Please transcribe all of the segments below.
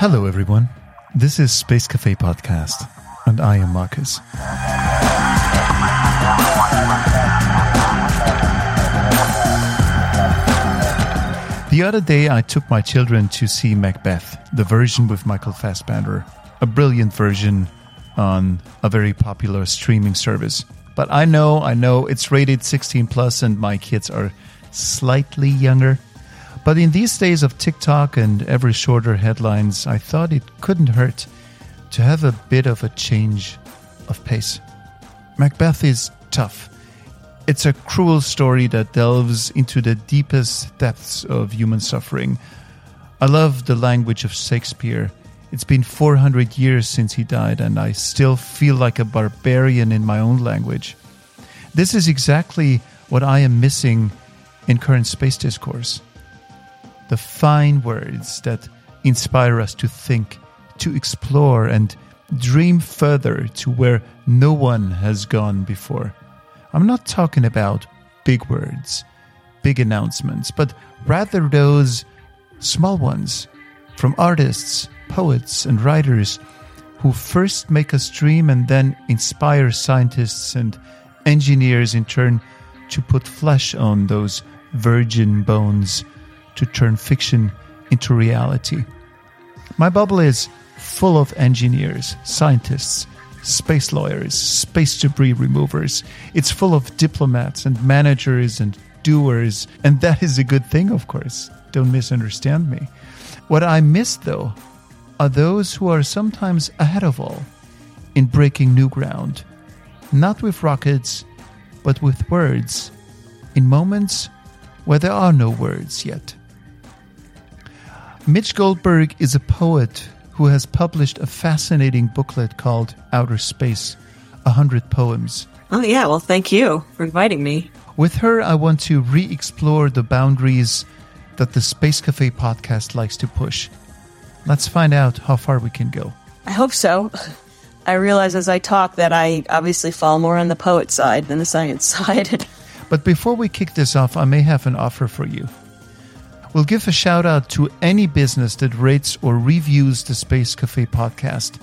Hello, everyone. This is Space Cafe Podcast, and I am Marcus. The other day, I took my children to see Macbeth, the version with Michael Fassbender, a brilliant version on a very popular streaming service. But I know, I know it's rated 16 plus, and my kids are slightly younger. But in these days of TikTok and ever shorter headlines, I thought it couldn't hurt to have a bit of a change of pace. Macbeth is tough. It's a cruel story that delves into the deepest depths of human suffering. I love the language of Shakespeare. It's been 400 years since he died, and I still feel like a barbarian in my own language. This is exactly what I am missing in current space discourse the fine words that inspire us to think, to explore, and dream further to where no one has gone before. I'm not talking about big words, big announcements, but rather those small ones from artists, poets, and writers who first make us dream and then inspire scientists and engineers in turn to put flesh on those virgin bones to turn fiction into reality. My bubble is full of engineers, scientists, space lawyers, space debris removers. It's full of diplomats and managers and doers, and that is a good thing, of course. Don't misunderstand me. What I miss, though, are those who are sometimes ahead of all in breaking new ground, not with rockets, but with words, in moments where there are no words yet. Midge Goldberg is a poet who has published a fascinating booklet called Outer Space A 100 Poems. Oh, yeah. Well, thank you for inviting me. With her, I want to re explore the boundaries that the Space Cafe podcast likes to push. Let's find out how far we can go. I hope so. I realize as I talk that I obviously fall more on the poet side than the science side. But before we kick this off, I may have an offer for you. We'll give a shout out to any business that rates or reviews the Space Cafe podcast.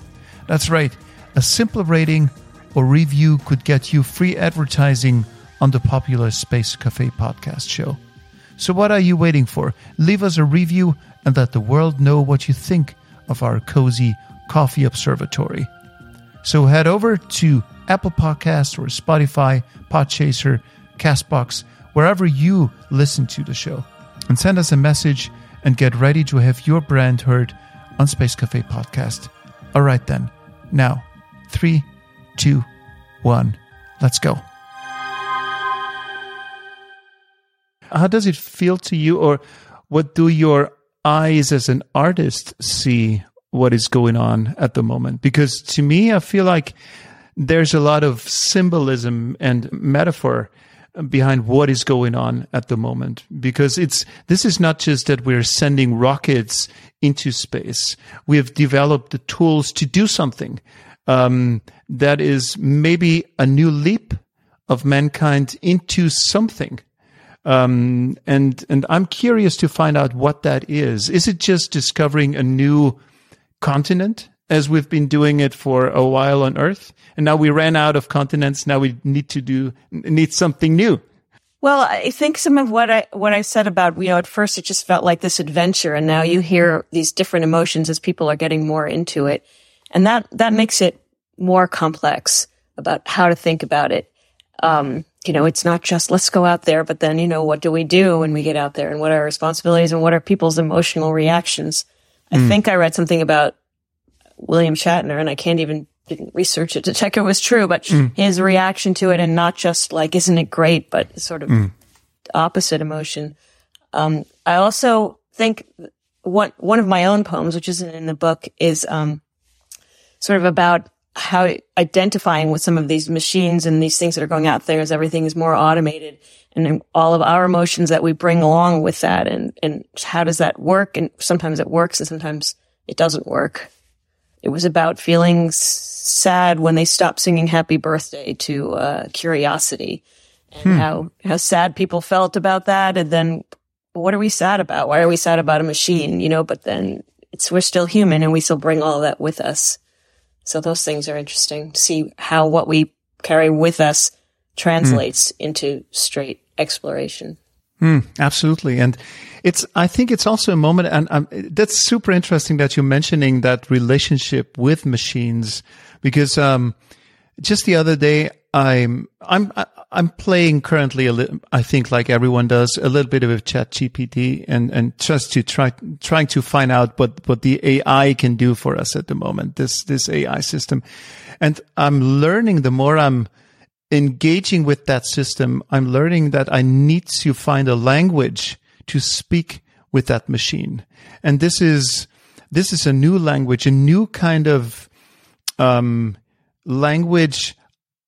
That's right, a simple rating or review could get you free advertising on the popular Space Cafe podcast show. So, what are you waiting for? Leave us a review and let the world know what you think of our cozy coffee observatory. So, head over to Apple Podcasts or Spotify, Podchaser, Castbox, wherever you listen to the show and send us a message and get ready to have your brand heard on Space Cafe Podcast. All right, then. Now, three, two, one, let's go. How does it feel to you, or what do your eyes as an artist see what is going on at the moment? Because to me, I feel like there's a lot of symbolism and metaphor behind what is going on at the moment. Because it's this is not just that we're sending rockets into space. We have developed the tools to do something um, that is maybe a new leap of mankind into something. Um, and and I'm curious to find out what that is. Is it just discovering a new continent as we've been doing it for a while on Earth. And now we ran out of continents. Now we need to do, need something new. Well, I think some of what I, what I said about, you know, at first it just felt like this adventure. And now you hear these different emotions as people are getting more into it. And that, that makes it more complex about how to think about it. Um, you know, it's not just let's go out there, but then, you know, what do we do when we get out there and what are our responsibilities and what are people's emotional reactions? I mm. think I read something about William Shatner, and I can't even didn't research it to check it was true, but mm. his reaction to it, and not just like, "Isn't it great?" but sort of mm. opposite emotion. Um, I also think one one of my own poems, which isn't in the book, is um, sort of about how identifying with some of these machines and these things that are going out there as everything is more automated and all of our emotions that we bring along with that and, and how does that work? And sometimes it works and sometimes it doesn't work. It was about feeling sad when they stopped singing happy birthday to uh, curiosity and hmm. how, how sad people felt about that. And then what are we sad about? Why are we sad about a machine? You know, but then it's, we're still human and we still bring all that with us. So those things are interesting to see how what we carry with us translates mm. into straight exploration. Mm, absolutely. And it's, I think it's also a moment, and um, that's super interesting that you're mentioning that relationship with machines because, um, just the other day, I'm, I'm, I'm playing currently a little, I think like everyone does, a little bit of chat GPT and, and just to try, trying to find out what, what the AI can do for us at the moment, this, this AI system. And I'm learning the more I'm, engaging with that system, I'm learning that I need to find a language to speak with that machine. And this is, this is a new language, a new kind of, um, language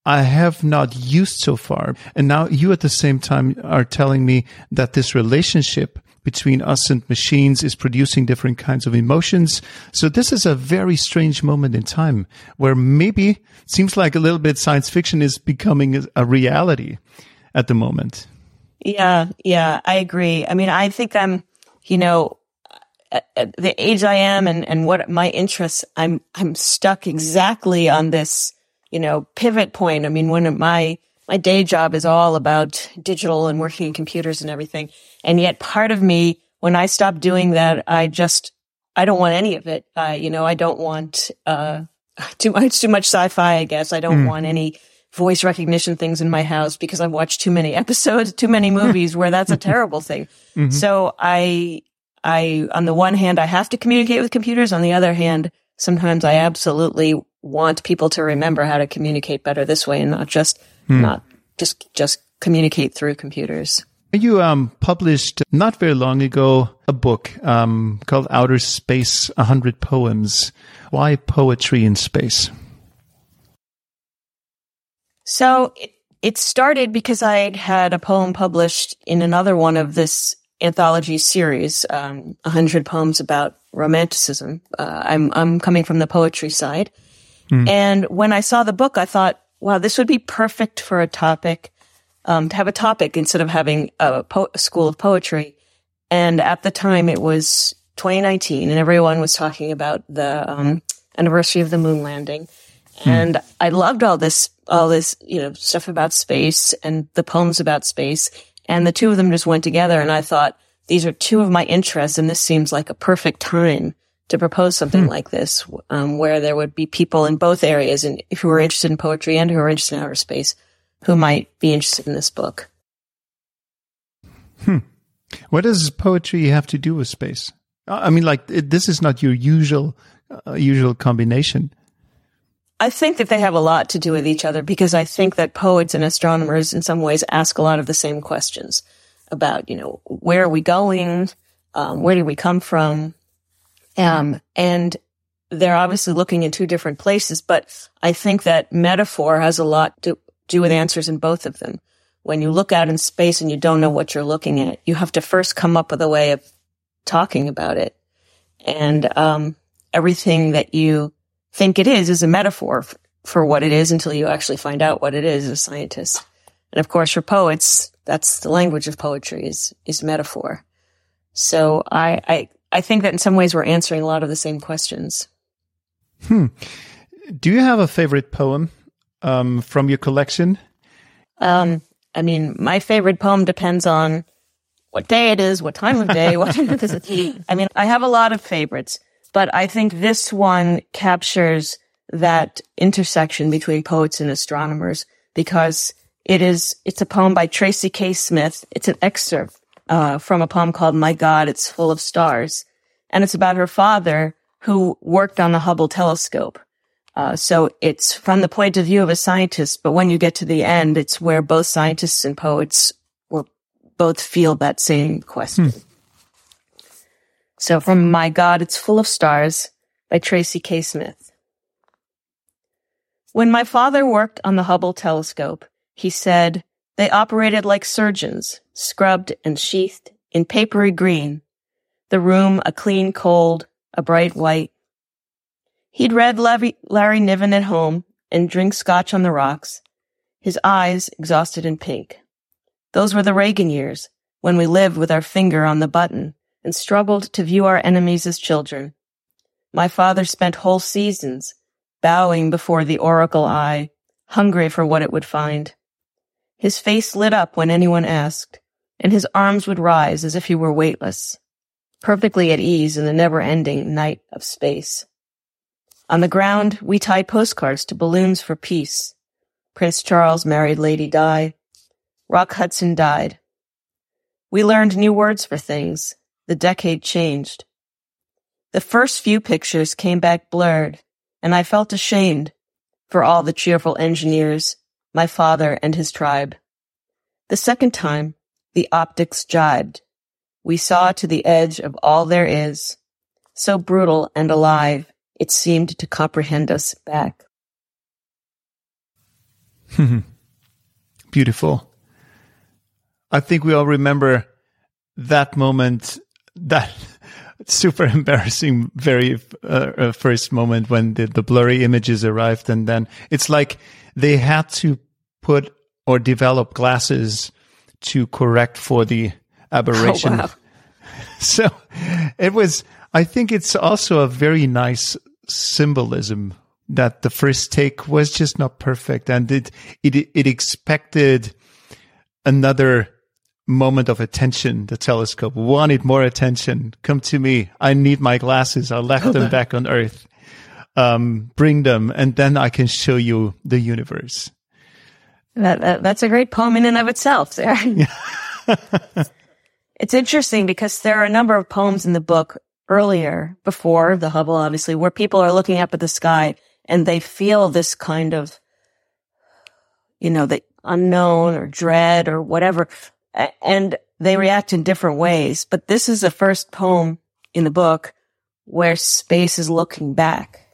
I have not used so far. And now you at the same time are telling me that this relationship between us and machines is producing different kinds of emotions. So this is a very strange moment in time where maybe seems like a little bit science fiction is becoming a reality at the moment. Yeah, yeah, I agree. I mean, I think I'm, you know, at, at the age I am and, and what my interests, I'm, I'm stuck exactly on this, you know, pivot point. I mean, one of my, my day job is all about digital and working in computers and everything. And yet part of me, when I stop doing that, I just, I don't want any of it. Uh, you know, I don't want, uh, too much, too much sci-fi, I guess. I don't mm. want any voice recognition things in my house because I've watched too many episodes, too many movies where that's a terrible thing. Mm-hmm. So I, I, on the one hand, I have to communicate with computers. On the other hand, sometimes I absolutely want people to remember how to communicate better this way and not just, mm. not just, just communicate through computers. You um, published not very long ago a book um, called Outer Space 100 Poems. Why poetry in space? So it, it started because I had a poem published in another one of this anthology series, um, 100 poems about romanticism. Uh, I'm, I'm coming from the poetry side. Mm. And when I saw the book, I thought, wow, this would be perfect for a topic um, to have a topic instead of having a, po- a school of poetry. And at the time, it was 2019, and everyone was talking about the um, anniversary of the moon landing. Hmm. And I loved all this, all this, you know, stuff about space and the poems about space. And the two of them just went together. And I thought, these are two of my interests, and this seems like a perfect time to propose something hmm. like this, um, where there would be people in both areas and who are interested in poetry and who are interested in outer space who might be interested in this book. Hmm. What does poetry have to do with space? I mean, like it, this is not your usual uh, usual combination. I think that they have a lot to do with each other because I think that poets and astronomers, in some ways, ask a lot of the same questions about, you know, where are we going, um, where did we come from, um, and they're obviously looking in two different places. But I think that metaphor has a lot to do with answers in both of them. When you look out in space and you don't know what you're looking at, you have to first come up with a way of talking about it. And um, everything that you think it is is a metaphor for what it is until you actually find out what it is as a scientist. And of course, for poets, that's the language of poetry is is metaphor. So I I I think that in some ways we're answering a lot of the same questions. Hmm. Do you have a favorite poem? um, from your collection? Um, I mean, my favorite poem depends on what day it is, what time of day, what I mean, I have a lot of favorites, but I think this one captures that intersection between poets and astronomers because it is, it's a poem by Tracy K. Smith. It's an excerpt, uh, from a poem called My God, It's Full of Stars. And it's about her father who worked on the Hubble telescope. Uh, so it's from the point of view of a scientist, but when you get to the end, it's where both scientists and poets will both feel that same question. Hmm. So from My God, It's Full of Stars by Tracy K. Smith. When my father worked on the Hubble telescope, he said they operated like surgeons, scrubbed and sheathed in papery green. The room a clean cold, a bright white, He'd read Larry, Niven at home and drink scotch on the rocks, his eyes exhausted and pink, Those were the Reagan years, when we lived with our finger on the button and struggled to view our enemies as children. My father spent whole seasons bowing before the oracle eye, hungry for what it would find. His face lit up when anyone asked, and his arms would rise as if he were weightless, perfectly at ease in the never-ending night of space. On the ground, we tied postcards to balloons for peace. Prince Charles married Lady Di. Rock Hudson died. We learned new words for things. The decade changed. The first few pictures came back blurred, and I felt ashamed for all the cheerful engineers, my father and his tribe. The second time, the optics jibed. We saw to the edge of all there is, so brutal and alive, it seemed to comprehend us back. Beautiful. I think we all remember that moment, that super embarrassing very uh, uh, first moment when the, the blurry images arrived. And then it's like they had to put or develop glasses to correct for the aberration. Oh, wow. So it was, I think it's also a very nice symbolism that the first take was just not perfect and it, it, it expected another moment of attention. The telescope wanted more attention. Come to me. I need my glasses. I left them back on earth. Um, bring them and then I can show you the universe. That, that, that's a great poem in and of itself. There. it's interesting because there are a number of poems in the book earlier, before the Hubble, obviously, where people are looking up at the sky and they feel this kind of, you know, the unknown or dread or whatever, and they react in different ways. But this is the first poem in the book where space is looking back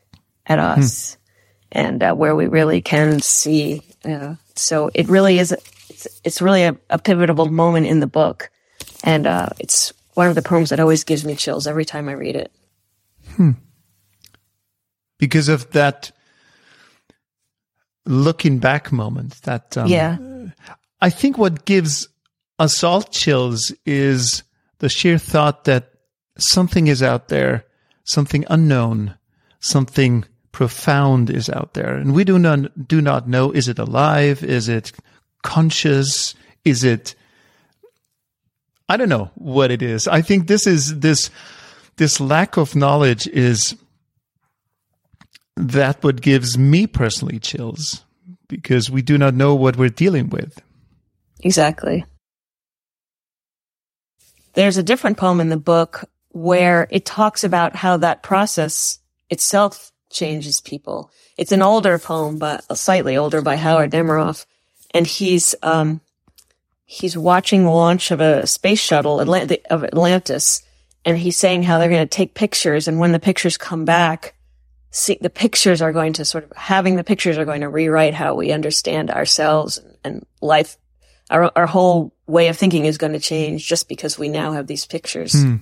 at us hmm. and uh, where we really can see uh, so it really is, it's, it's really a, a, pivotal moment in the book. And, uh, it's one of the poems that always gives me chills every time I read it. Hmm. Because of that looking back moment that, um, yeah. I think what gives us all chills is the sheer thought that something is out there, something unknown, something profound is out there. And we do not, do not know, is it alive? Is it conscious? Is it, I don't know what it is. I think this is, this, this lack of knowledge is that what gives me personally chills because we do not know what we're dealing with. Exactly. There's a different poem in the book where it talks about how that process itself changes people. It's an older poem, but slightly older by Howard Nemerov. And he's, um, he's watching the launch of a space shuttle Atlant- of Atlantis. And he's saying how they're going to take pictures. And when the pictures come back, see, the pictures are going to sort of, having the pictures are going to rewrite how we understand ourselves and life. Our, our whole way of thinking is going to change just because we now have these pictures. Hmm.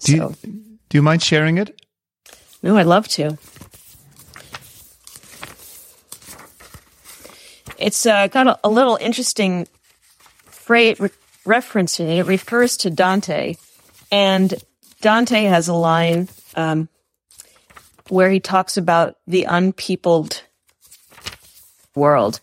Do, so. you, do you mind sharing it? No, I'd love to. It's uh, got a, a, little interesting re- reference in it. It refers to Dante, and Dante has a line um, where he talks about the unpeopled world.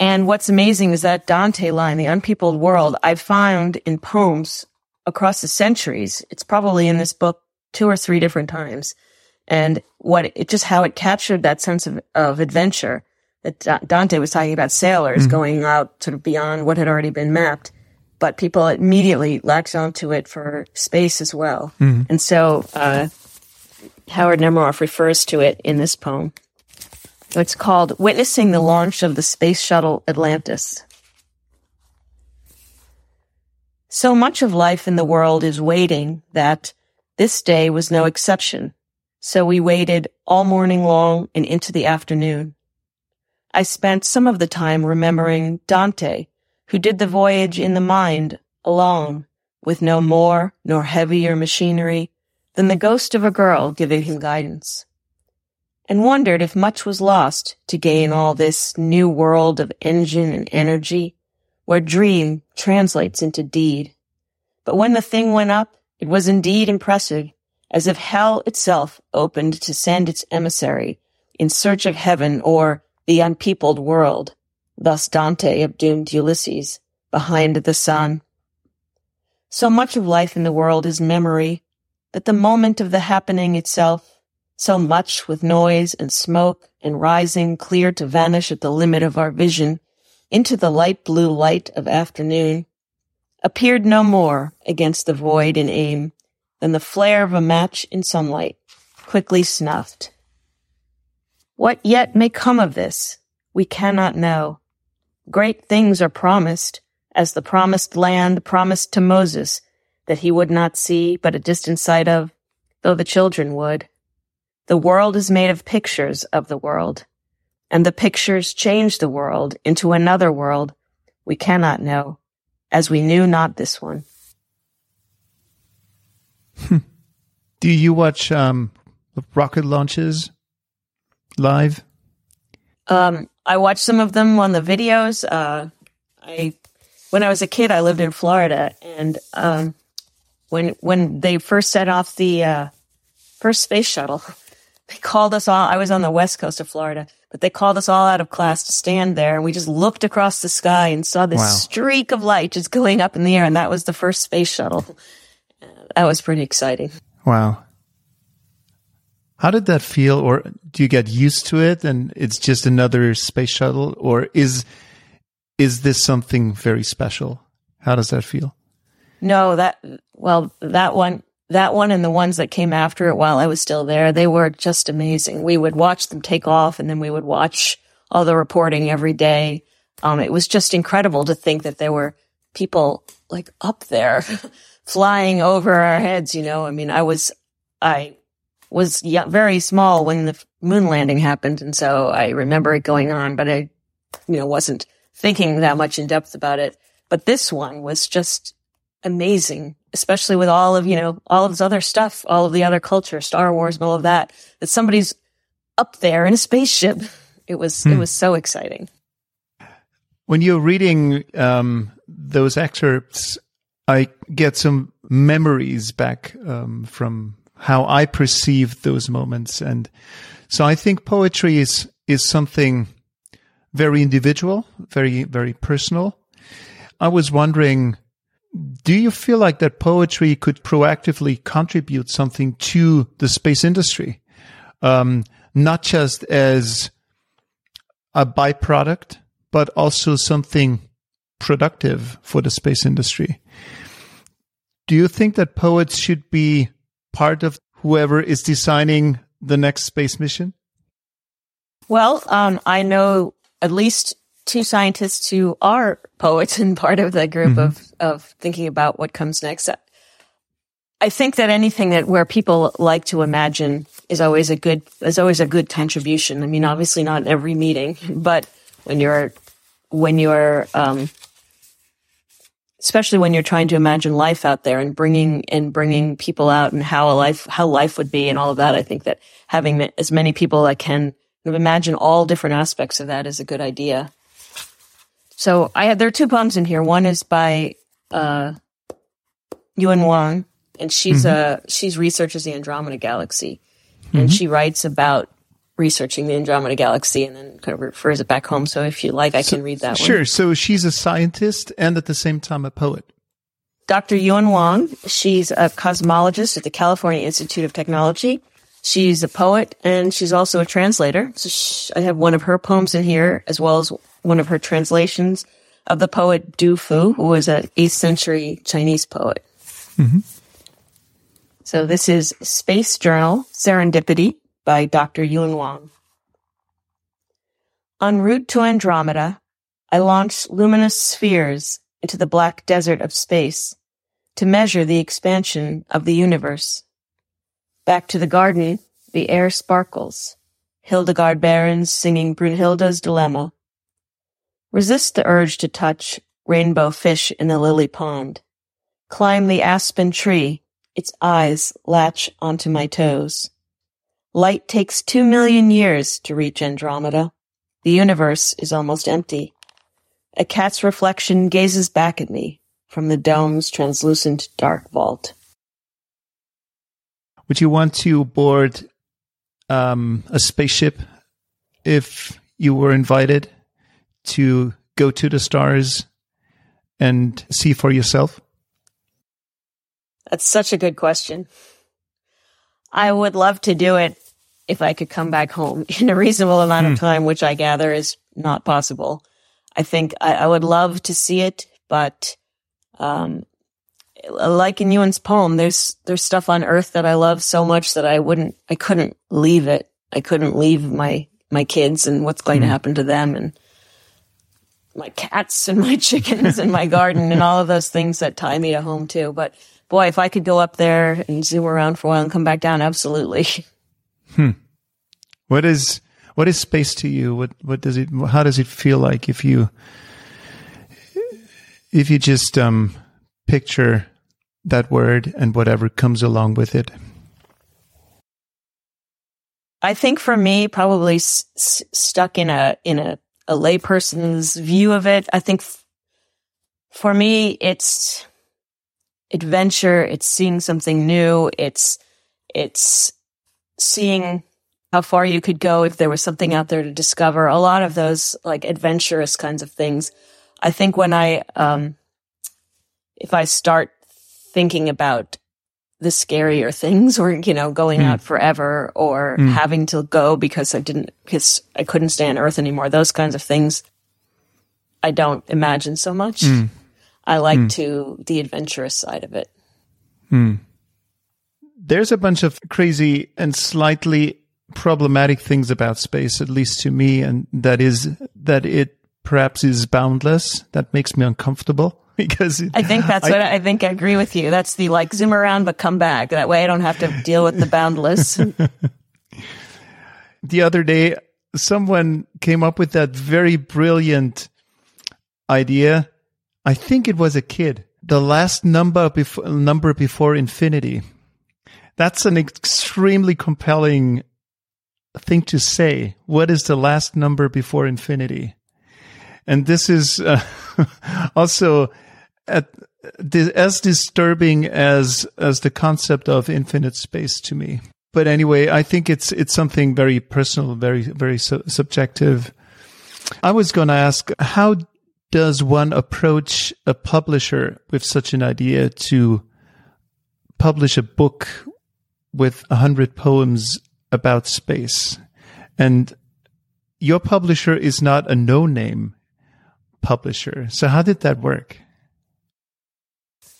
And what's amazing is that Dante line, the unpeopled world, I've found in poems across the centuries. It's probably in this book two or three different times. And what it just how it captured that sense of, of adventure that Dante was talking about sailors mm-hmm. going out sort of beyond what had already been mapped, but people immediately latched onto it for space as well. Mm-hmm. And so uh, Howard Nemerov refers to it in this poem. It's called Witnessing the Launch of the Space Shuttle Atlantis. So much of life in the world is waiting that this day was no exception. So we waited all morning long and into the afternoon. I spent some of the time remembering Dante, who did the voyage in the mind alone, with no more nor heavier machinery than the ghost of a girl giving him guidance, and wondered if much was lost to gain all this new world of engine and energy where dream translates into deed. But when the thing went up, it was indeed impressive, as if hell itself opened to send its emissary in search of heaven or the unpeopled world. Thus Dante of doomed Ulysses behind the sun. So much of life in the world is memory that the moment of the happening itself, so much with noise and smoke and rising clear to vanish at the limit of our vision into the light blue light of afternoon, appeared no more against the void in aim than the flare of a match in sunlight, quickly snuffed. What yet may come of this, we cannot know. Great things are promised, as the promised land promised to Moses that he would not see but a distant sight of, though the children would. The world is made of pictures of the world, and the pictures change the world into another world we cannot know, as we knew not this one. Do you watch um, rocket launches live? Um, I watched some of them on the videos. Uh, I when I was a kid, I lived in Florida, and um, when when they first set off the uh, first space shuttle, they called us all. I was on the west coast of Florida, but they called us all out of class to stand there, and we just looked across the sky and saw this Wow. streak of light just going up in the air, and that was the first space shuttle. Uh, That was pretty exciting. Wow. How did that feel? Or do you get used to it and it's just another space shuttle? Or is is this something very special? How does that feel? No, that well, that one, that one, and the ones that came after it while I was still there, they were just amazing. We would watch them take off, and then we would watch all the reporting every day. Um, it was just incredible to think that there were people like up there, flying over our heads. You know, I mean, I was, I was very small when the moon landing happened, and so I remember it going on, but I, you know, wasn't thinking that much in depth about it. But this one was just amazing, especially with all of, you know, all of this other stuff, all of the other culture, Star Wars and all of that, that somebody's up there in a spaceship. It was, it was so exciting. When you're reading um, those excerpts, I get some memories back um, from how I perceive those moments, and so I think poetry is is something very individual, very very personal. I was wondering, do you feel like that poetry could proactively contribute something to the space industry, um, not just as a byproduct, but also something productive for the space industry. Do you think that poets should be part of whoever is designing the next space mission? Well, um, I know at least two scientists who are poets and part of the group of, of thinking about what comes next. I think that anything that where people like to imagine is always a good is always a good contribution. I mean, obviously not every meeting, but when you're when you're um, especially when you're trying to imagine life out there and bringing and bringing people out and how a life how life would be and all of that. I think that having as many people that can imagine all different aspects of that is a good idea. So I had there are two poems in here. One is by uh, Yuan Wang, and she's uh she's researches the Andromeda Galaxy, and she writes about researching the Andromeda Galaxy, and then kind of refers it back home. So if you like, I can read that one. Sure. So she's a scientist and at the same time a poet. Dr. Yuan Wang. She's a cosmologist at the California Institute of Technology. She's a poet and she's also a translator. So sh I have one of her poems in here as well as one of her translations of the poet Du Fu, who was an 8th century Chinese poet. Mm-hmm. So this is Space Journal Serendipity by Dr. Yuan Wang. En route to Andromeda, I launched luminous spheres into the black desert of space to measure the expansion of the universe. Back to the garden, the air sparkles. Hildegard Behrens singing Brunhilde's Dilemma. Resist the urge to touch rainbow fish in the lily pond. Climb the aspen tree, its eyes latch onto my toes. Light takes two million years to reach Andromeda. The universe is almost empty. A cat's reflection gazes back at me from the dome's translucent dark vault. Would you want to board um, a spaceship if you were invited to go to the stars and see for yourself? That's such a good question. I would love to do it if I could come back home in a reasonable amount of hmm. time, which I gather is not possible. I think I, I would love to see it, but um, like in Yuan's poem, there's there's stuff on Earth that I love so much that I wouldn't, I couldn't leave it. I couldn't leave my my kids and what's going mm. to hmm. happen to them and my cats and my chickens and my garden and all of those things that tie me to home too. But boy, if I could go up there and zoom around for a while and come back down, absolutely. Hmm. What is what is space to you? What what does it? How does it feel like if you if you just um, picture that word and whatever comes along with it? I think for me, probably s- stuck in a in a, a layperson's view of it. I think f- for me, it's adventure. It's seeing something new. It's it's seeing how far you could go if there was something out there to discover. A lot of those like adventurous kinds of things. I think when I um, if I start thinking about the scarier things or, you know, going mm. out forever or mm. having to go because I didn't, because I couldn't stay on earth anymore. Those kinds of things I don't imagine so much. Mm. I like hmm. to the adventurous side of it. There's a bunch of crazy and slightly problematic things about space, at least to me, and that is that it perhaps is boundless. That makes me uncomfortable. because it, I think that's I, what I think I agree with you. That's the like zoom around but come back. That way I don't have to deal with the boundless. the other day, someone came up with that very brilliant idea. I think it was a kid. The last number before number before infinity. That's an extremely compelling thing to say. What is the last number before infinity? And this is uh, also at, as disturbing as as the concept of infinite space to me. But anyway, I think it's it's something very personal, very very su- subjective. I was going to ask, how does one approach a publisher with such an idea to publish a book with a hundred poems about space? And your publisher is not a no-name publisher. So how did that work?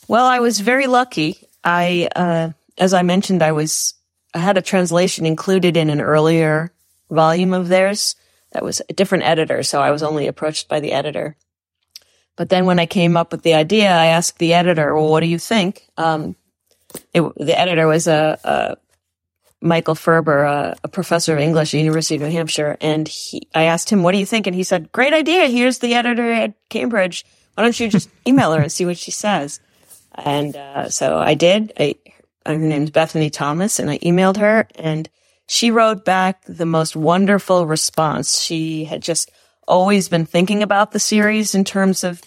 Well, I was very lucky. I, uh, as I mentioned, I was, I had a translation included in an earlier volume of theirs that was a different editor. So I was only approached by the editor. But then when I came up with the idea, I asked the editor, well, what do you think? Um, it, the editor was a, a Michael Ferber, a, a, professor of English at the University of New Hampshire. And he, I asked him, what do you think? And he said, great idea. Here's the editor at Cambridge. Why don't you just email her and see what she says? And uh, so I did. I, her name's Bethany Thomas, and I emailed her, and she wrote back the most wonderful response. She had just always been thinking about the series in terms of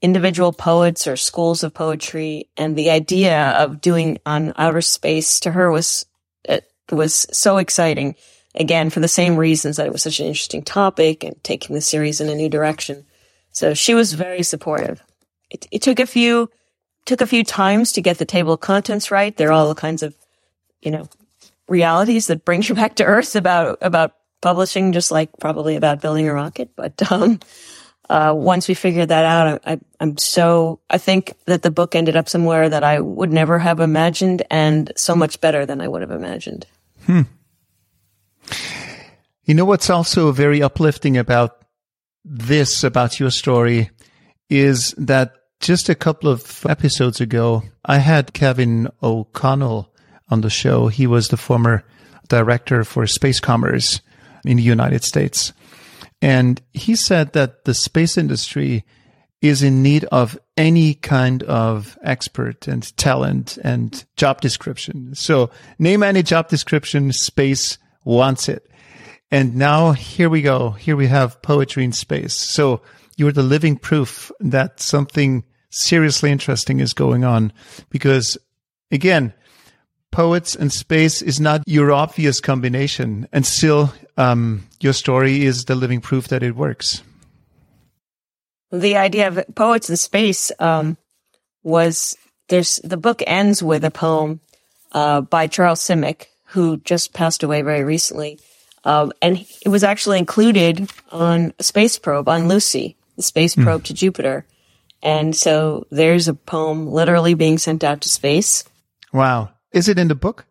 individual poets or schools of poetry, and the idea of doing on outer space to her was it was so exciting. Again, for the same reasons that it was such an interesting topic and taking the series in a new direction. So she was very supportive. It, it took a few took a few times to get the table of contents right. There are all kinds of, you know, realities that bring you back to earth about, about publishing, just like probably about building a rocket. But, um, uh, once we figured that out, I, am so, I think that the book ended up somewhere that I would never have imagined and so much better than I would have imagined. Hmm. You know what's also very uplifting about this, about your story, is that just a couple of episodes ago, I had Kevin O'Connell on the show. He was the former director for space commerce in the United States. And he said that the space industry is in need of any kind of expert and talent and job description. So name any job description, space wants it. And now here we go. Here we have poetry in space. So you're the living proof that something seriously interesting is going on because again, poets and space is not your obvious combination and still um, your story is the living proof that it works. The idea of poets in space um, was there's the book ends with a poem uh, by Charles Simic, who just passed away very recently. Um, and it was actually included on a space probe on Lucy, the space hmm. probe mm. to Jupiter. And so there's a poem literally being sent out to space. Wow. Is it in the book?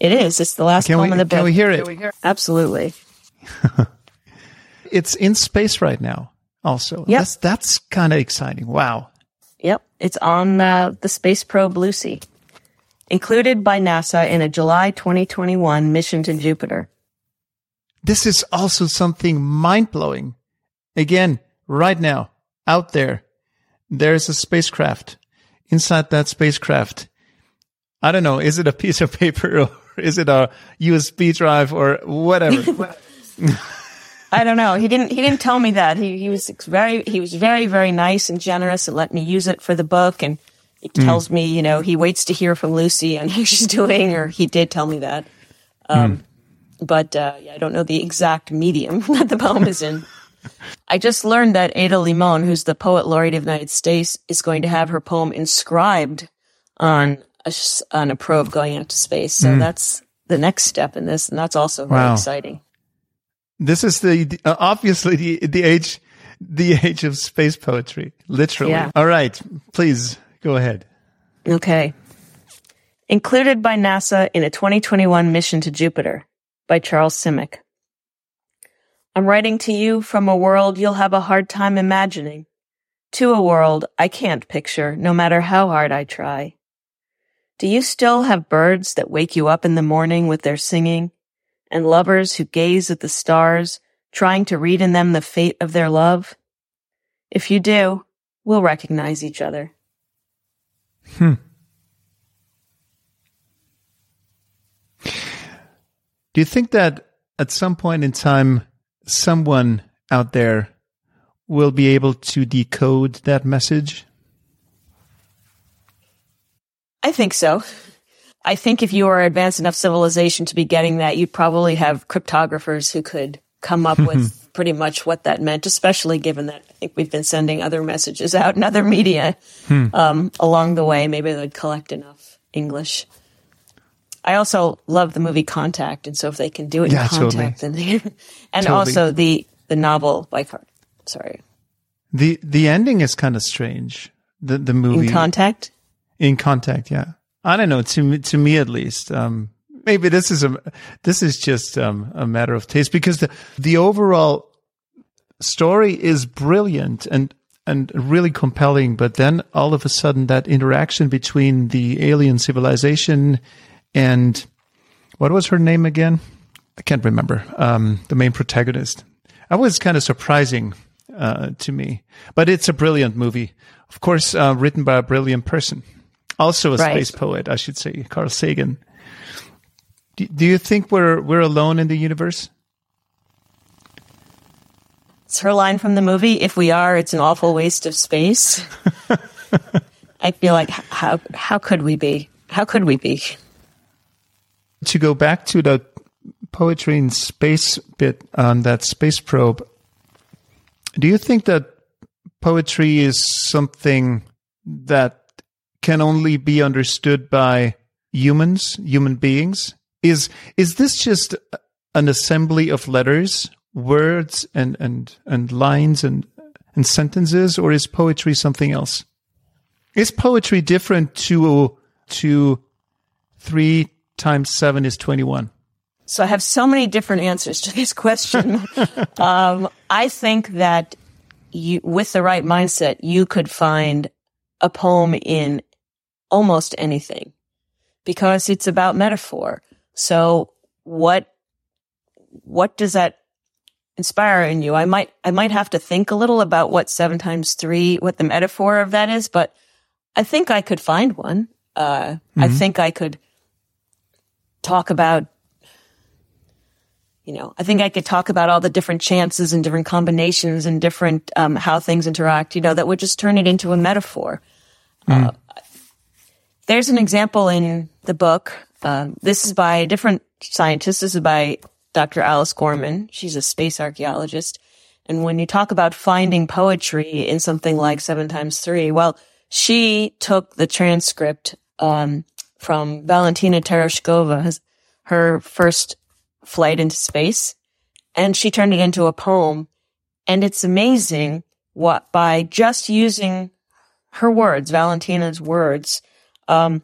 It is. It's the last can poem we, in the book. Can we hear it? Absolutely. it's in space right now also. Yep. That's, that's kind of exciting. Wow. Yep. It's on uh, the space probe Lucy included by NASA in a July 2021 mission to Jupiter. This is also something mind blowing. Again, right now, out there, there's a spacecraft. Inside that spacecraft, I don't know, is it a piece of paper or is it a USB drive or whatever? I don't know. He didn't. He didn't tell me that. He he was very he was very very nice and generous and let me use it for the book. And he mm. tells me, you know, he waits to hear from Lucy on how she's doing, or he did tell me that. Um, mm. But uh, yeah, I don't know the exact medium that the poem is in. I just learned that Ada Limon, who's the poet laureate of the United States, is going to have her poem inscribed on a, on a probe going out to space. So mm. that's the next step in this, and that's also very wow. exciting. This is the uh, obviously the the age the age of space poetry, literally. Yeah. All right, please Go ahead. Okay. Included by NASA in a 2021 mission to Jupiter by Charles Simic. I'm writing to you from a world you'll have a hard time imagining, to a world I can't picture no matter how hard I try. Do you still have birds that wake you up in the morning with their singing, and lovers who gaze at the stars, trying to read in them the fate of their love? If you do, we'll recognize each other. Hmm. Do you think that at some point in time, someone out there will be able to decode that message? I think so. I think if you are advanced enough civilization to be getting that, you'd probably have cryptographers who could come up with pretty much what that meant, especially given that I think we've been sending other messages out in other media hmm. um, along the way. Maybe they'd collect enough English. I also love the movie Contact, and so if they can do it yeah, in Contact, totally. then they, and totally. also the the novel by Card. Sorry, the the ending is kind of strange. The the movie in Contact. In Contact, yeah. I don't know. To me, to me at least, um, maybe this is a this is just um, a matter of taste because the the overall story is brilliant and and really compelling but then all of a sudden that interaction between the alien civilization and what was her name again i can't remember um, the main protagonist that was kind of surprising uh, to me but it's a brilliant movie of course uh, written by a brilliant person also a right. space poet i should say carl sagan do, do you think we're we're alone in the universe? It's her line from the movie. If we are, it's an awful waste of space. I feel like how how could we be? How could we be? To go back to the poetry in space bit on that space probe, do you think that poetry is something that can only be understood by humans, human beings? Is is this just an assembly of letters, words, and and and lines and and sentences, or is poetry something else? Is poetry different to to three times seven is twenty one? So I have so many different answers to this question. um, I think that you, with the right mindset, you could find a poem in almost anything because it's about metaphor. So what, what does that inspire in you? I might, I might have to think a little about what seven times three, what the metaphor of that is, but I think I could find one. Uh, mm-hmm. I think I could talk about you know, I think I could talk about all the different chances and different combinations and different um, how things interact. You know, that would just turn it into a metaphor. Mm. Uh, there's an example in the book. Uh, this is by a different scientist. This is by Dr. Alice Gorman. She's a space archaeologist. And when you talk about finding poetry in something like seven times three, well, she took the transcript um, from Valentina Tereshkova, her first flight into space, and she turned it into a poem. And it's amazing what by just using her words, Valentina's words, um,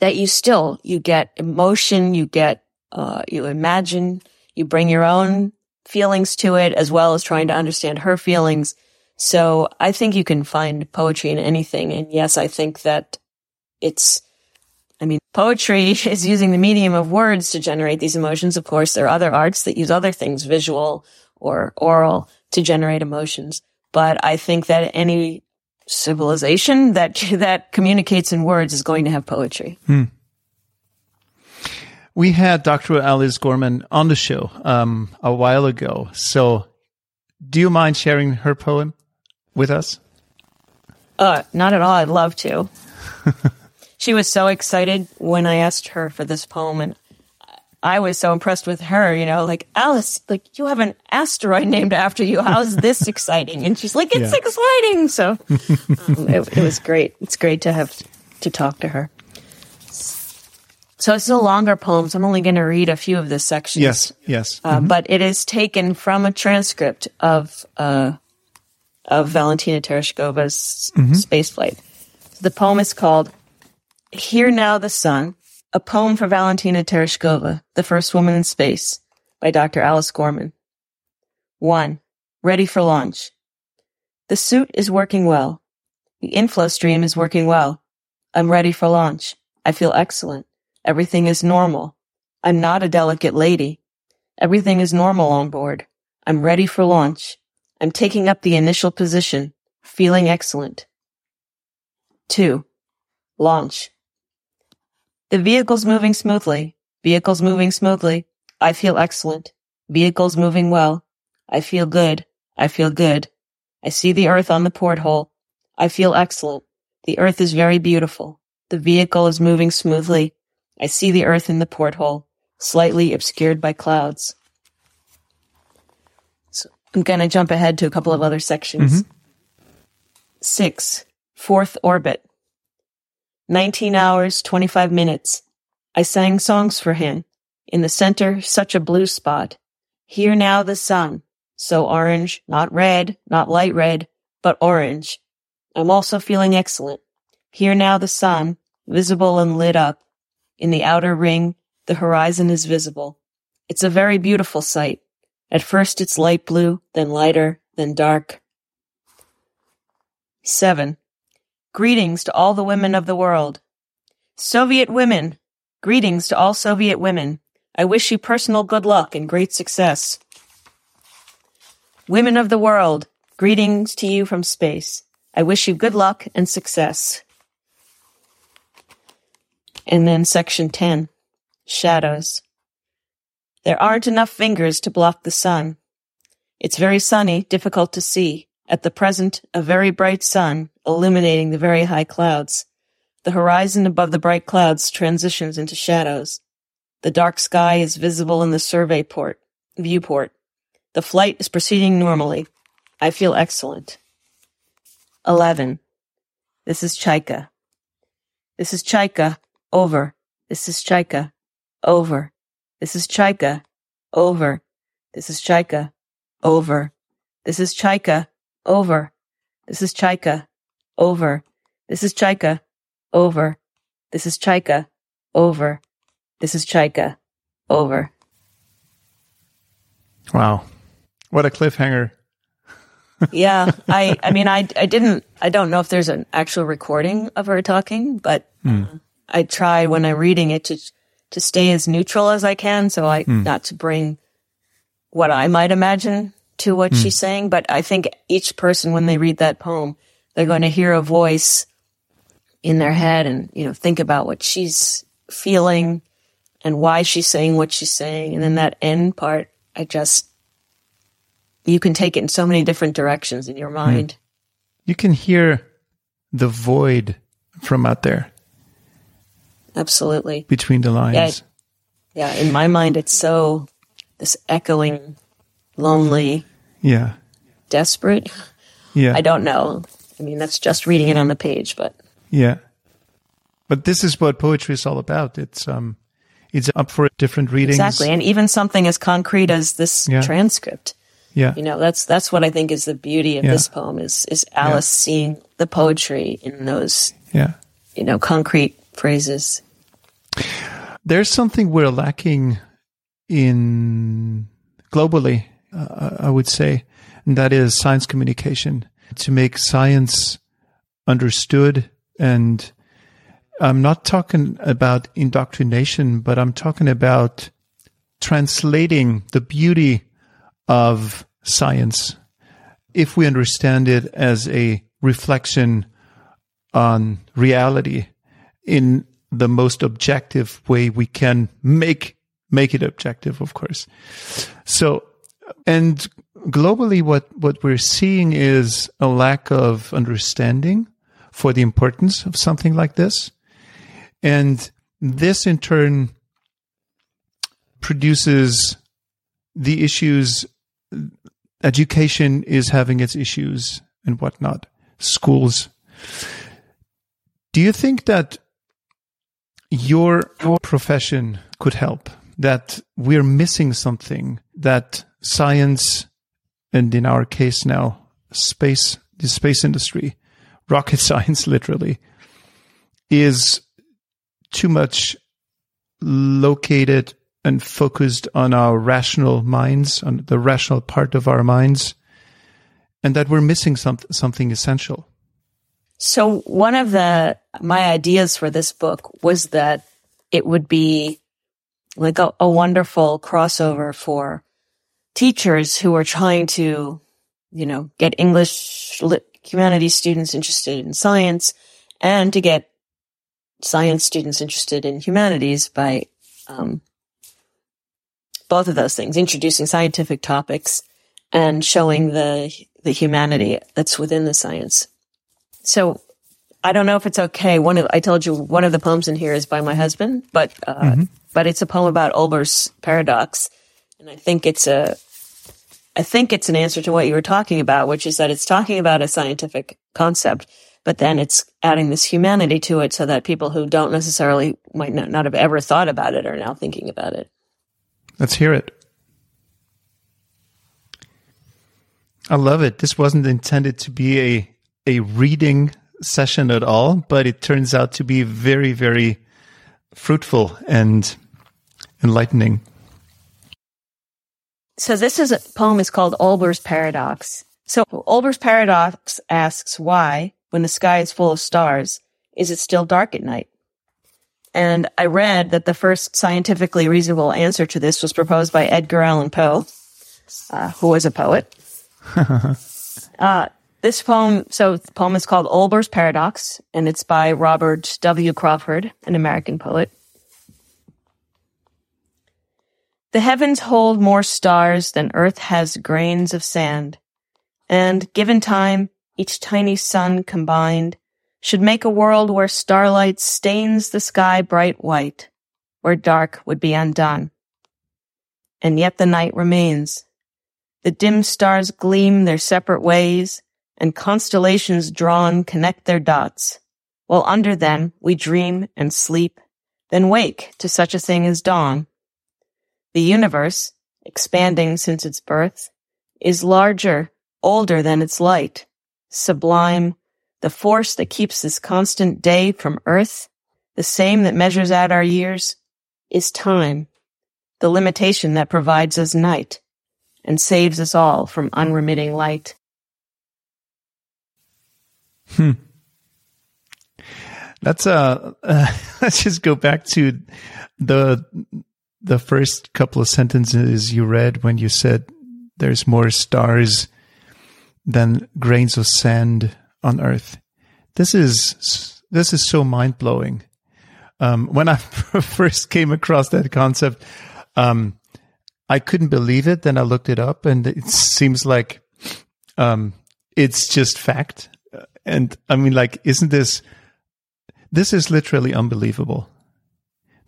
that you still you get emotion, you get uh, you imagine, you bring your own feelings to it as well as trying to understand her feelings. So I think you can find poetry in anything. And yes, I think that it's, I mean, poetry is using the medium of words to generate these emotions. Of course, there are other arts that use other things, visual or oral to generate emotions. But I think that any civilization that, that communicates in words is going to have poetry. Hmm. We had Dr. Alice Gorman on the show um, a while ago. So, do you mind sharing her poem with us? Uh, not at all. I'd love to. she was so excited when I asked her for this poem, and I was so impressed with her. You know, like Alice, like you have an asteroid named after you. How's this exciting? And she's like, it's yeah. exciting. So um, it, it was great. It's great to have to talk to her. So it's a longer poem. So I'm only going to read a few of the sections. Yes, yes. Uh, mm-hmm. But it is taken from a transcript of uh, of Valentina Tereshkova's mm-hmm. spaceflight. The poem is called "Here Now the Sun," a poem for Valentina Tereshkova, the first woman in space, by Dr. Alice Gorman. One, ready for launch. The suit is working well. The inflow stream is working well. I'm ready for launch. I feel excellent. Everything is normal. I'm not a delicate lady. Everything is normal on board. I'm ready for launch. I'm taking up the initial position, feeling excellent. Two, launch. The vehicle's moving smoothly. Vehicle's moving smoothly. I feel excellent. Vehicle's moving well. I feel good. I feel good. I see the earth on the porthole. I feel excellent. The earth is very beautiful. The vehicle is moving smoothly. I see the earth in the porthole, slightly obscured by clouds. So I'm going to jump ahead to a couple of other sections. Mm-hmm. Six, fourth orbit. 19 hours, 25 minutes. I sang songs for him. In the center, such a blue spot. Here now the sun. So orange, not red, not light red, but orange. I'm also feeling excellent. Here now the sun, visible and lit up. In the outer ring, the horizon is visible. It's a very beautiful sight. At first it's light blue, then lighter, then dark. 7. Greetings to all the women of the world. Soviet women, greetings to all Soviet women. I wish you personal good luck and great success. Women of the world, greetings to you from space. I wish you good luck and success. And then section 10, shadows. There aren't enough fingers to block the sun. It's very sunny, difficult to see. At the present, a very bright sun illuminating the very high clouds. The horizon above the bright clouds transitions into shadows. The dark sky is visible in the survey port, viewport. The flight is proceeding normally. I feel excellent. 11. This is Chaika. This is Chaika, over. This is Chaika. Over. This is Chaika. Over. This is Chaika. Over. This is Chaika. Over. This is Chaika. Over. This is Chaika. Over. This is Chaika. Over. This is Chaika. Over. Wow. What a cliffhanger. yeah. I, I mean, I, I didn't, I don't know if there's an actual recording of her talking, but hmm. uh, I try when I'm reading it to to stay as neutral as I can, so I mm. not to bring what I might imagine to what mm. she's saying. But I think each person, when they read that poem, they're going to hear a voice in their head and you know think about what she's feeling and why she's saying what she's saying. And then that end part, I just, you can take it in so many different directions in your hmm. mind. You can hear the void from out there Absolutely. between the lines. Yeah. In my mind, it's so this echoing, lonely, Yeah. desperate. Yeah. I don't know. I mean, that's just reading it on the page, but Yeah. But this is what poetry is all about. It's um it's up for different readings. exactly. And even something as concrete as this Yeah. transcript. Yeah. You know, that's that's what I think is the beauty of Yeah. this poem is is Alice seeing the poetry in those, Yeah. you know, concrete phrases. There's something we're lacking in globally, uh, I would say, and that is science communication to make science understood. And I'm not talking about indoctrination, but I'm talking about translating the beauty of science if we understand it as a reflection on reality in the most objective way we can make make it objective of course so and globally what what we're seeing is a lack of understanding for the importance of something like this. And this in turn produces the issues education is having its issues and whatnot. Schools. Do you think that your profession could help? That we're missing something? That science and in our case now space the space industry rocket science literally is too much located and focused on our rational minds on the rational part of our minds and that we're missing some, something essential. So one of the my ideas for this book was that it would be like a, a wonderful crossover for teachers who are trying to, you know, get English lit, humanities students interested in science and to get science students interested in humanities by um, both of those things, introducing scientific topics and showing the the humanity that's within the science. So I don't know if it's okay. One of I told you one of the poems in here is by my husband, but uh, but it's a poem about Olbers' paradox, and I think it's a I think it's an answer to what you were talking about, which is that it's talking about a scientific concept, but then it's adding this humanity to it, so that people who don't necessarily might not, not have ever thought about it are now thinking about it. Let's hear it. I love it. This wasn't intended to be a a reading session at all, but it turns out to be very, very fruitful and enlightening. So this is a poem is called Olbers' Paradox. So Olbers' Paradox asks why, when the sky is full of stars, is it still dark at night? And I read that the first scientifically reasonable answer to this was proposed by Edgar Allan Poe, uh, who was a poet. uh, this poem, so the poem is called Olbers' Paradox, and it's by Robert W. Crawford, an American poet. The heavens hold more stars than earth has grains of sand, and given time, each tiny sun combined should make a world where starlight stains the sky bright white, where dark would be undone. And yet the night remains. The dim stars gleam their separate ways, and constellations drawn connect their dots, while under them we dream and sleep, then wake to such a thing as dawn. The universe, expanding since its birth, is larger, older than its light, sublime, the force that keeps this constant day from earth, the same that measures out our years, is time, the limitation that provides us night and saves us all from unremitting light. Hmm. Let's uh, uh let's just go back to the the first couple of sentences you read when you said there's more stars than grains of sand on earth. This is this is so mind blowing. Um, when I first came across that concept, um, I couldn't believe it. Then I looked it up, and it seems like um, it's just fact. And I mean, like, isn't this? This is literally unbelievable.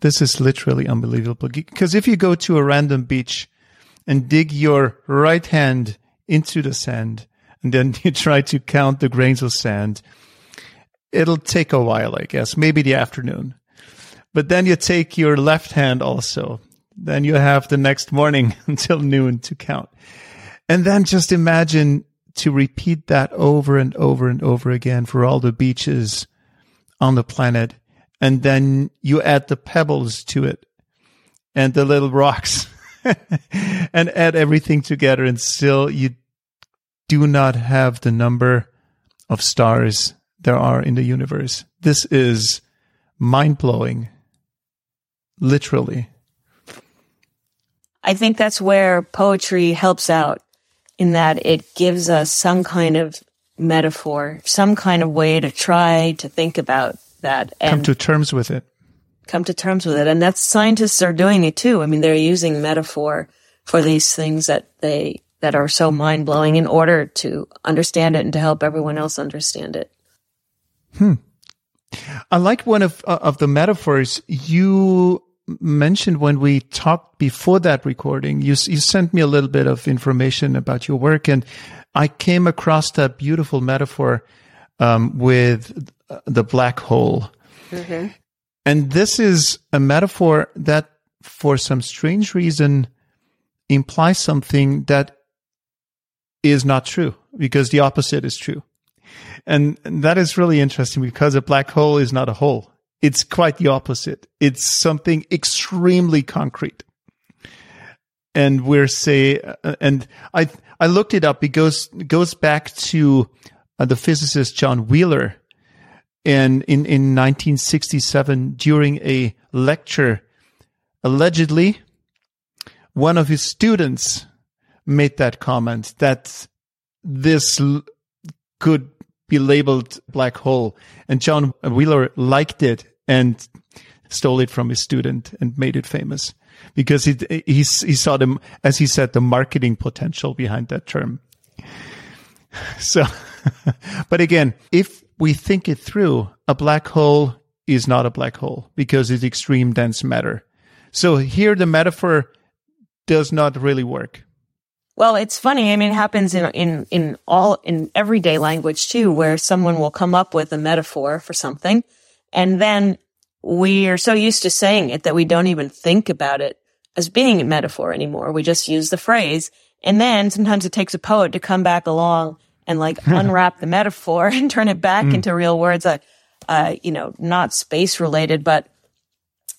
This is literally unbelievable. Because if you go to a random beach and dig your right hand into the sand, and then you try to count the grains of sand, it'll take a while, I guess, maybe the afternoon. But then you take your left hand also. Then you have the next morning until noon to count. And then just imagine to repeat that over and over and over again for all the beaches on the planet. And then you add the pebbles to it and the little rocks and add everything together. And still you do not have the number of stars there are in the universe. This is mind blowing. Literally. I think that's where poetry helps out in that it gives us some kind of metaphor, some kind of way to try to think about that and come to terms with it. Come to terms with it. And that's scientists are doing it too. I mean, they're using metaphor for these things that they, that are so mind blowing in order to understand it and to help everyone else understand it. Hmm. I like one of, uh, of the metaphors you mentioned when we talked before that recording, you, you sent me a little bit of information about your work, and I came across that beautiful metaphor um, with the black hole. Mm-hmm. And this is a metaphor that, for some strange reason, implies something that is not true because the opposite is true. And that is really interesting because a black hole is not a hole. It's quite the opposite. It's something extremely concrete. And we're say, uh, and I, I looked it up. It goes, goes back to uh, the physicist John Wheeler. And in, in 1967, during a lecture, allegedly, one of his students made that comment that this could be labeled black hole. And John Wheeler liked it and stole it from his student and made it famous because he, he, he saw them, as he said, the marketing potential behind that term. So, but again, if we think it through, a black hole is not a black hole because it's extreme dense matter. So here the metaphor does not really work. Well, it's funny. I mean, it happens in, in, in all, in everyday language too, where someone will come up with a metaphor for something and then we are so used to saying it that we don't even think about it as being a metaphor anymore. We just use the phrase. And then sometimes it takes a poet to come back along and like unwrap the metaphor and turn it back mm. into real words. Uh, uh, you know, not space related, but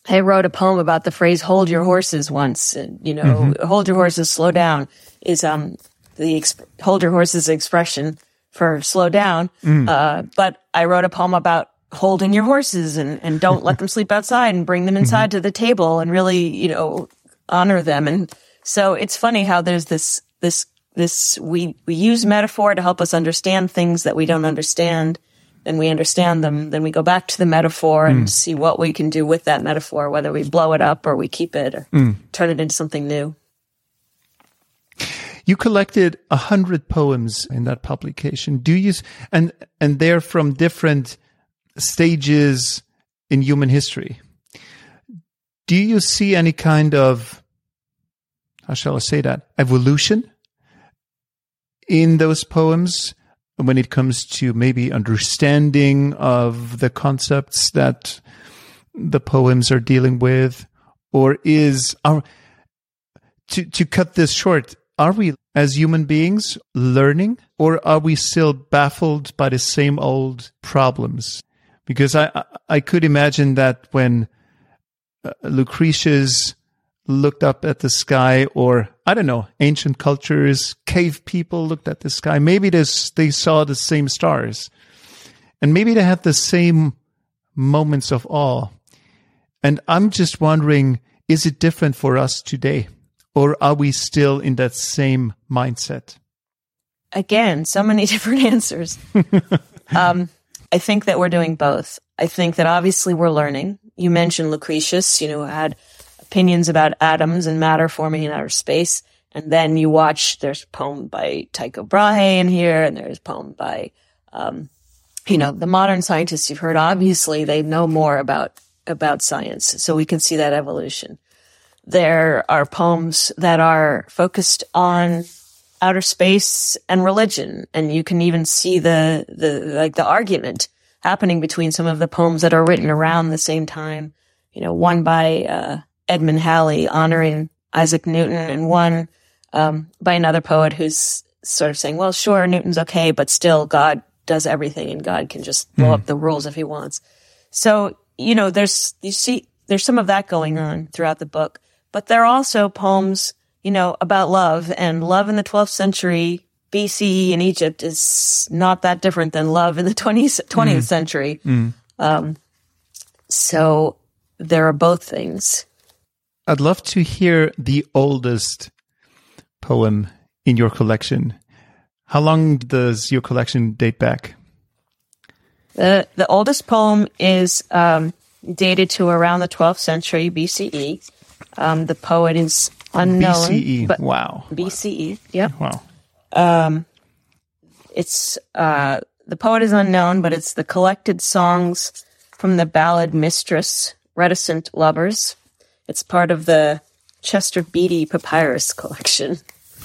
I wrote a poem about the phrase "hold your horses" once. And, you know, mm-hmm. "hold your horses, slow down" is um the exp- "hold your horses" expression for slow down. Mm. Uh, but I wrote a poem about holding your horses and, and don't let them sleep outside and bring them inside mm-hmm. to the table and really, you know, honor them. And so it's funny how there's this, this, this, we, we use metaphor to help us understand things that we don't understand. Then we understand them. Then we go back to the metaphor and mm. see what we can do with that metaphor, whether we blow it up or we keep it or mm. turn it into something new. You collected a hundred poems in that publication. Do you, and, and they're from different stages in human history. Do you see any kind of, how shall I say that, evolution in those poems when it comes to maybe understanding of the concepts that the poems are dealing with? Or is our, to, to cut this short, are we as human beings learning or are we still baffled by the same old problems? because I I could imagine that when uh, Lucretius looked up at the sky, or I don't know, ancient cultures, cave people looked at the sky. Maybe this, they saw the same stars, and maybe they had the same moments of awe. And I'm just wondering, is it different for us today, or are we still in that same mindset? Again, so many different answers. um, I think that we're doing both. I think that obviously we're learning. you mentioned Lucretius, you know, had opinions about atoms and matter forming in outer space. And then you watch, there's a poem by Tycho Brahe in here, and there's a poem by, um, you know, the modern scientists you've heard, obviously they know more about, about science. So we can see that evolution. There are poems that are focused on outer space and religion. And you can even see the, the, like the argument happening between some of the poems that are written around the same time. You know, one by, uh, Edmund Halley honoring Isaac Newton and one um, by another poet who's sort of saying, well, sure, Newton's okay, but still God does everything and God can just blow mm. up the rules if he wants. So, you know, there's, you see, there's some of that going on throughout the book, but there are also poems, you know, about love and love in the 12th century BCE in Egypt is not that different than love in the 20th, 20th mm. century. Mm. Um, so there are both things. I'd love to hear the oldest poem in your collection. How long does your collection date back? The the oldest poem is um, dated to around the 12th century BCE. Um, the poet is unknown. BCE. But wow. BCE. yeah. Wow. Um, it's uh, the poet is unknown, but it's the collected songs from the ballad Mistress, Reticent Lovers. It's part of the Chester Beatty Papyrus collection.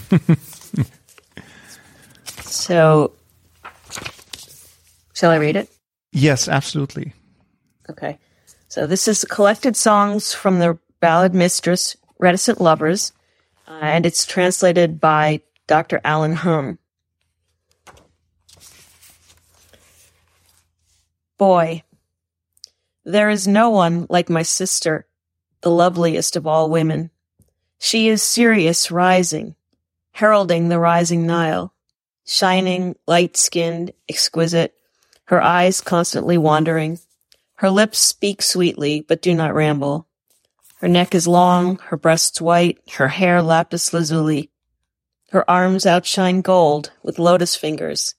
so, shall I read it? Yes, absolutely. Okay. So, this is collected songs from the ballad Mistress, Reticent Lovers, uh, and it's translated by Dr. Alan Hum. Boy, there is no one like my sister, the loveliest of all women. She is Sirius rising, heralding the rising Nile, shining, light skinned, exquisite, her eyes constantly wandering. Her lips speak sweetly, but do not ramble. Her neck is long, her breasts white, her hair lapis lazuli. Her arms outshine gold with lotus fingers.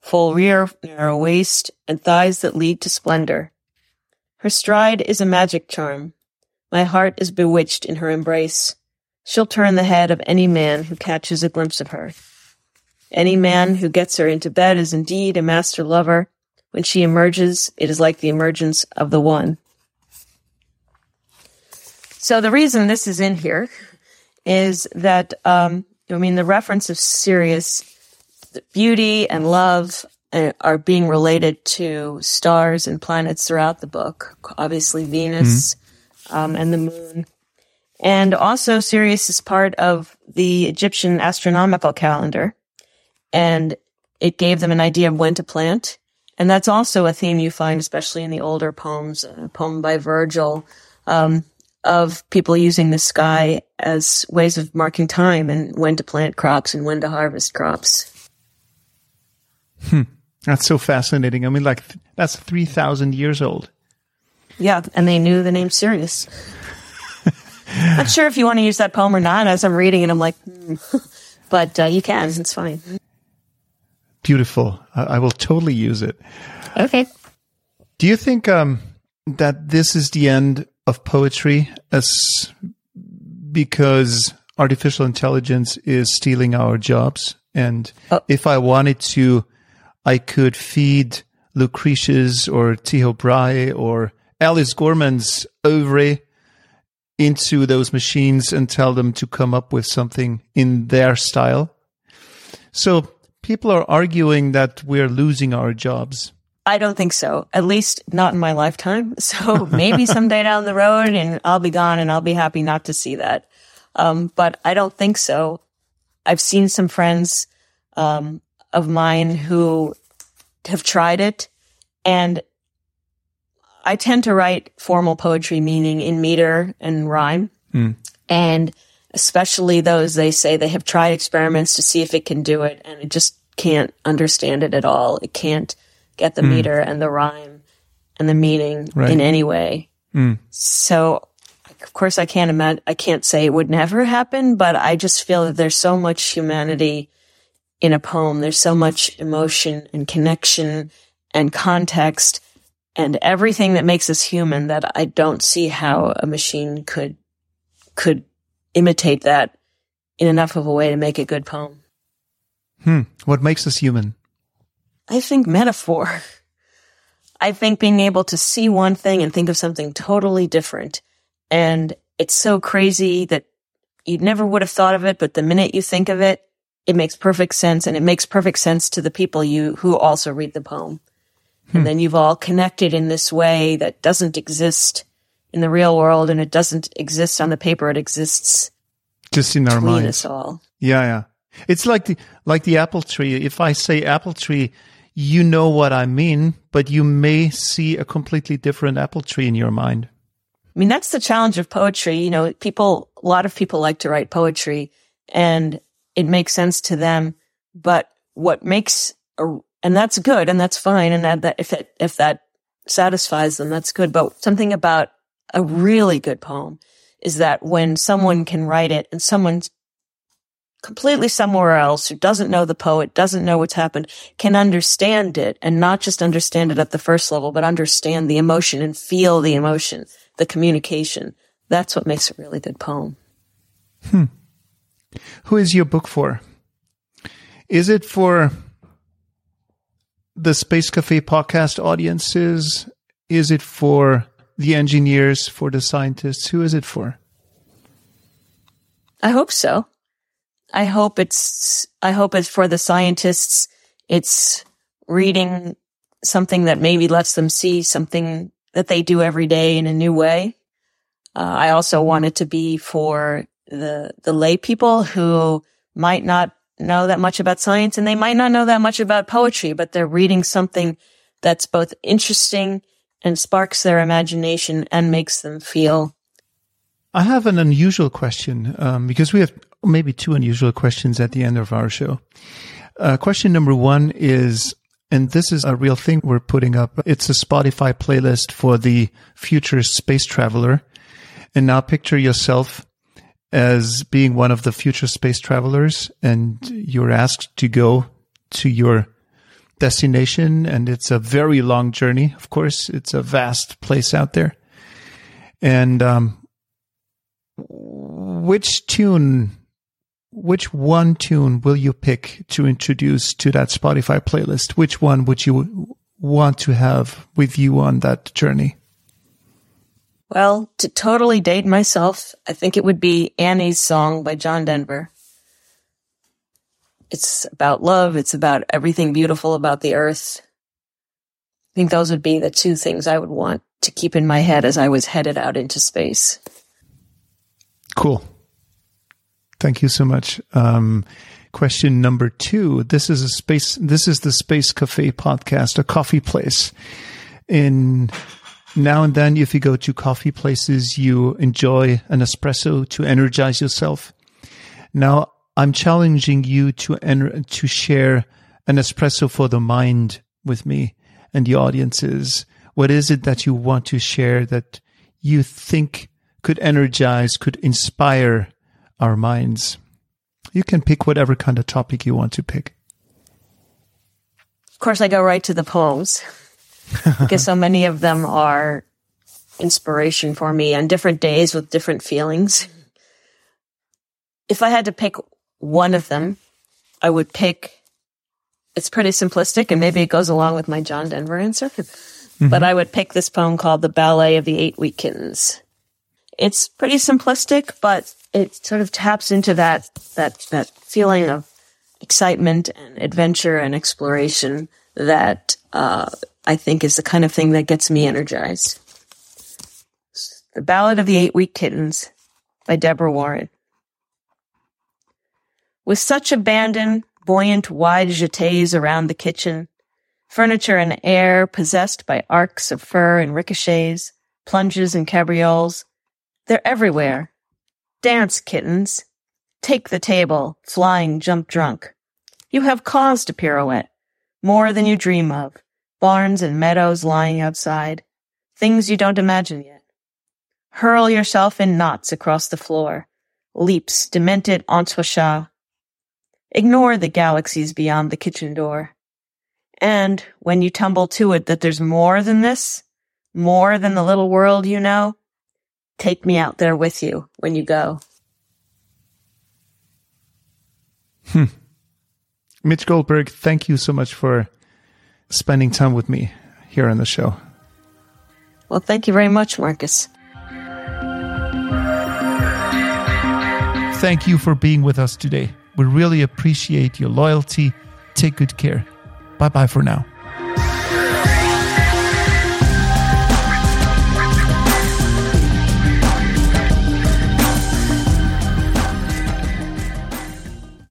Full rear, narrow waist, and thighs that lead to splendor. Her stride is a magic charm. My heart is bewitched in her embrace. She'll turn the head of any man who catches a glimpse of her. Any man who gets her into bed is indeed a master lover. When she emerges, it is like the emergence of the one. So the reason this is in here is that, um, I mean, the reference of Sirius, beauty and love uh, are being related to stars and planets throughout the book. Obviously, Venus mm-hmm. Um, and the moon. And also, Sirius is part of the Egyptian astronomical calendar. And it gave them an idea of when to plant. And that's also a theme you find, especially in the older poems, a poem by Virgil, um, of people using the sky as ways of marking time and when to plant crops and when to harvest crops. Hmm. That's so fascinating. I mean, like, that's 3,000 years old. Yeah, and they knew the name Sirius. not sure if you want to use that poem or not. As I'm reading it, I'm like, hmm. but uh, you can. It's fine. Beautiful. I-, I, will totally use it. Okay. Do you think um, that this is the end of poetry as because artificial intelligence is stealing our jobs? And oh. if I wanted to I could feed Lucretius or Tycho Brahe or Alice Gorman's oeuvre into those machines and tell them to come up with something in their style. So people are arguing that we're losing our jobs. I don't think so. At least not in my lifetime. So maybe someday down the road and I'll be gone and I'll be happy not to see that. Um, but I don't think so. I've seen some friends um, of mine who have tried it and I tend to write formal poetry, meaning in meter and rhyme. Mm. And especially those they say they have tried experiments to see if it can do it and it just can't understand it at all. It can't get the mm. meter and the rhyme and the meaning right. in any way. Mm. So of course I can't imagine, I can't say it would never happen, but I just feel that there's so much humanity in a poem. There's so much emotion and connection and context and everything that makes us human that I don't see how a machine could, could imitate that in enough of a way to make a good poem. Hmm. What makes us human? I think metaphor. I think being able to see one thing and think of something totally different. And it's so crazy that you never would have thought of it, but the minute you think of it, it makes perfect sense and it makes perfect sense to the people you who also read the poem. Hmm. And then you've all connected in this way that doesn't exist in the real world and it doesn't exist on the paper. It exists just in our minds. us all. Yeah, yeah. It's like the like the apple tree. If I say apple tree, you know what I mean, but you may see a completely different apple tree in your mind. I mean, that's the challenge of poetry. You know, people, a lot of people like to write poetry and it makes sense to them. But what makes a, and that's good and that's fine. And that, that if it, if that satisfies them, that's good. But something about a really good poem is that when someone can write it and someone's completely somewhere else who doesn't know the poet, doesn't know what's happened, can understand it and not just understand it at the first level, but understand the emotion and feel the emotion, the communication. That's what makes a really good poem. Hmm. Who is your book for? Is it for the Space Cafe podcast audiences? Is it for the engineers, for the scientists? Who is it for? I hope so. I hope it's, I hope it's for the scientists. It's reading something that maybe lets them see something that they do every day in a new way. Uh, I also want it to be for the, the lay people who might not know that much about science and they might not know that much about poetry, but they're reading something that's both interesting and sparks their imagination and makes them feel. I have an unusual question um, because we have maybe two unusual questions at the end of our show. Uh, question number one is, and this is a real thing we're putting up. It's a Spotify playlist for the future space traveler. And now picture yourself as being one of the future space travelers and you're asked to go to your destination and it's a very long journey. Of course, it's a vast place out there. And, um, which tune which one tune will you pick to introduce to that Spotify playlist? Which one would you want to have with you on that journey? Well, to totally date myself, I think it would be Annie's song by John Denver. It's about love. It's about everything beautiful about the earth. I think those would be the two things I would want to keep in my head as I was headed out into space. Cool. Thank you so much. Um, question number two. This is a space. This is the Space Cafe podcast, a coffee place. In now and then, if you go to coffee places, you enjoy an espresso to energize yourself. Now, I'm challenging you to to share an espresso for the mind with me and the audiences. What is it that you want to share that you think could energize, could inspire our minds. You can pick whatever kind of topic you want to pick. Of course, I go right to the poems because so many of them are inspiration for me on different days with different feelings. If I had to pick one of them, I would pick, it's pretty simplistic and maybe it goes along with my John Denver answer, mm-hmm. but I would pick this poem called The Ballet of the Eight Week Kittens. It's pretty simplistic, but it sort of taps into that that that feeling of excitement and adventure and exploration that uh, I think is the kind of thing that gets me energized. The Ballet of the Eight Week Kittens by Deborah Warren. With such abandon, buoyant wide jetés around the kitchen, furniture and air possessed by arcs of fur and ricochets, plunges and cabrioles, they're everywhere, Dance, kittens. Take the table, flying jump drunk. You have cause to pirouette, more than you dream of. Barns and meadows lying outside. Things you don't imagine yet. Hurl yourself in knots across the floor. Leaps, demented entrechat. Ignore the galaxies beyond the kitchen door. And when you tumble to it that there's more than this, more than the little world you know, take me out there with you when you go. Hmm. Midge Goldberg, thank you so much for spending time with me here on the show. Well, thank you very much, Marcus. Thank you for being with us today. We really appreciate your loyalty. Take good care. Bye bye for now.